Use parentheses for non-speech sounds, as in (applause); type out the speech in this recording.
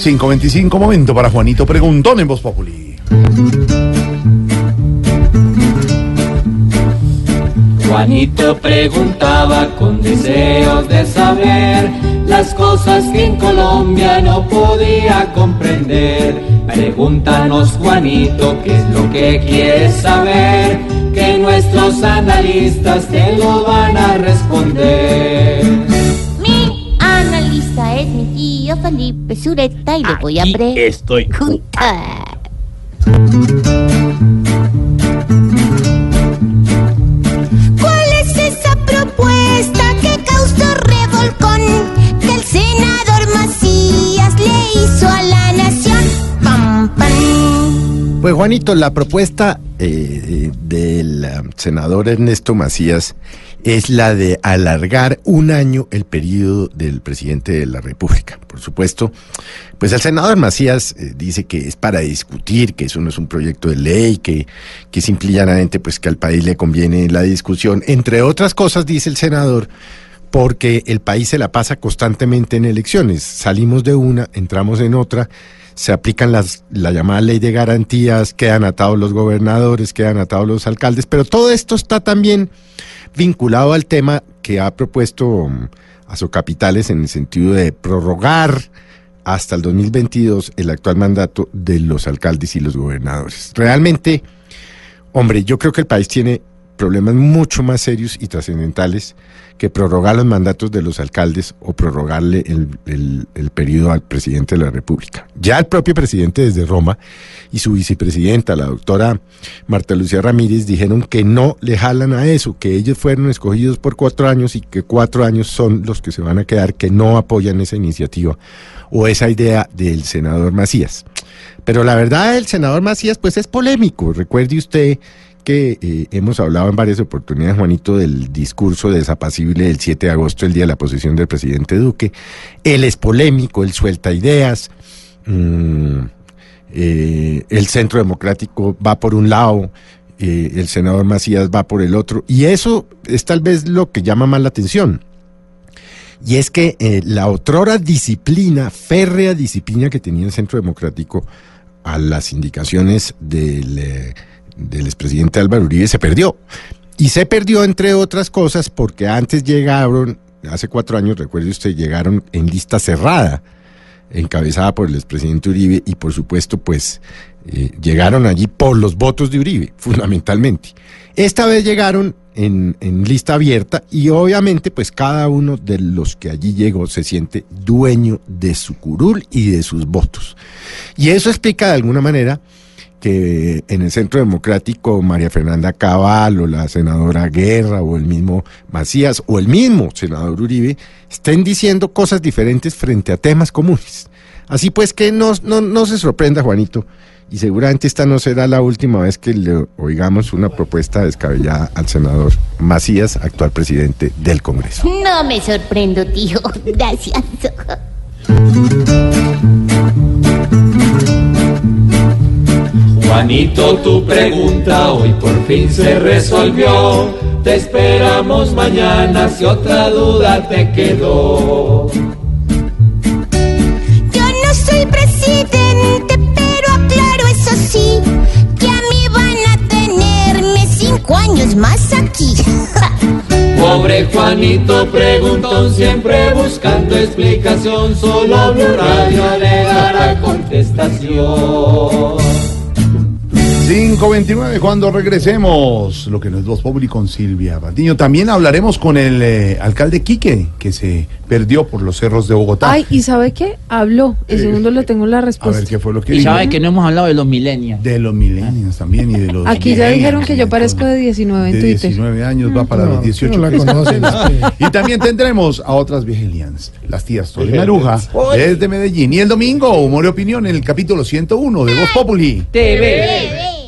525 momento para Juanito Preguntón en Voz Populi. Juanito preguntaba con deseos de saber las cosas que en Colombia no podía comprender. Pregúntanos Juanito qué es lo que quieres saber, que nuestros analistas te lo van a responder. Sureta y le voy a estoy. preguntar. (laughs) Pues Juanito, la propuesta eh, del eh, senador Ernesto Macías es la de alargar un año el periodo del presidente de la República. Por supuesto, pues el senador Macías eh, dice que es para discutir, que eso no es un proyecto de ley, que, que simple y llanamente pues que al país le conviene la discusión. Entre otras cosas, dice el senador, porque el país se la pasa constantemente en elecciones. Salimos de una, entramos en otra, se aplican las, la llamada ley de garantías, quedan atados los gobernadores, quedan atados los alcaldes, pero todo esto está también vinculado al tema que ha propuesto um, Azocapitales en el sentido de prorrogar hasta el 2022 el actual mandato de los alcaldes y los gobernadores. Realmente, hombre, yo creo que el país tiene problemas mucho más serios y trascendentales que prorrogar los mandatos de los alcaldes o prorrogarle el, el- periodo al presidente de la República. Ya el propio presidente desde Roma y su vicepresidenta, la doctora Marta Lucía Ramírez, dijeron que no le jalan a eso, que ellos fueron escogidos por cuatro años y que cuatro años son los que se van a quedar, que no apoyan esa iniciativa o esa idea del senador Macías. Pero la verdad, el senador Macías, pues es polémico. Recuerde usted eh, hemos hablado en varias oportunidades, Juanito, del discurso desapacible del 7 de agosto, el día de la posesión del presidente Duque. Él es polémico, él suelta ideas. mm, eh, el centro democrático va por un lado, eh, el senador Macías va por el otro, y eso es tal vez lo que llama más la atención. Y es que la otrora disciplina, férrea disciplina que tenía el Centro Democrático a las indicaciones del, del expresidente Álvaro Uribe se perdió. Y se perdió, entre otras cosas, porque antes llegaron, hace cuatro años, recuerde usted, llegaron en lista cerrada, encabezada por el expresidente Uribe, y por supuesto, pues, eh, llegaron allí por los votos de Uribe, (laughs) fundamentalmente. Esta vez llegaron en, en lista abierta y obviamente pues cada uno de los que allí llegó se siente dueño de su curul y de sus votos. Y eso explica de alguna manera que en el Centro Democrático María Fernanda Cabal o la senadora Guerra o el mismo Macías o el mismo senador Uribe estén diciendo cosas diferentes frente a temas comunes. Así pues que no, no, no se sorprenda, Juanito, y seguramente esta no será la última vez que le oigamos una propuesta descabellada al senador Macías, actual presidente del Congreso. No me sorprendo, tío. (laughs) Gracias. Juanito, tu pregunta hoy por fin se resolvió. Te esperamos mañana si otra duda te quedó. Yo no soy presidente, pero aclaro eso sí, que a mí van a tenerme cinco años más aquí. (laughs) Pobre Juanito preguntón, siempre buscando explicación, solo Blue Radio le dará contestación. 529, cuando regresemos, lo que no es Voz Populi con Silvia Patiño. También hablaremos con el eh, alcalde Quique, que se perdió por los cerros de Bogotá. Ay, ¿y sabe qué? Habló. El Eh, segundo le tengo la A ver respuesta. qué fue lo que Y dijo. sabe que no hemos hablado de los millennials. De los milenios también y de los. Aquí ya millennials dijeron que y yo parezco de 19 en de Twitter. 19 años va para los 18. no la conocen, (laughs) Y también tendremos a otras viejelians, las tías Toli Maruja, desde Medellín. Y el domingo, humor y opinión en el capítulo 101 de Voz Populi. TV.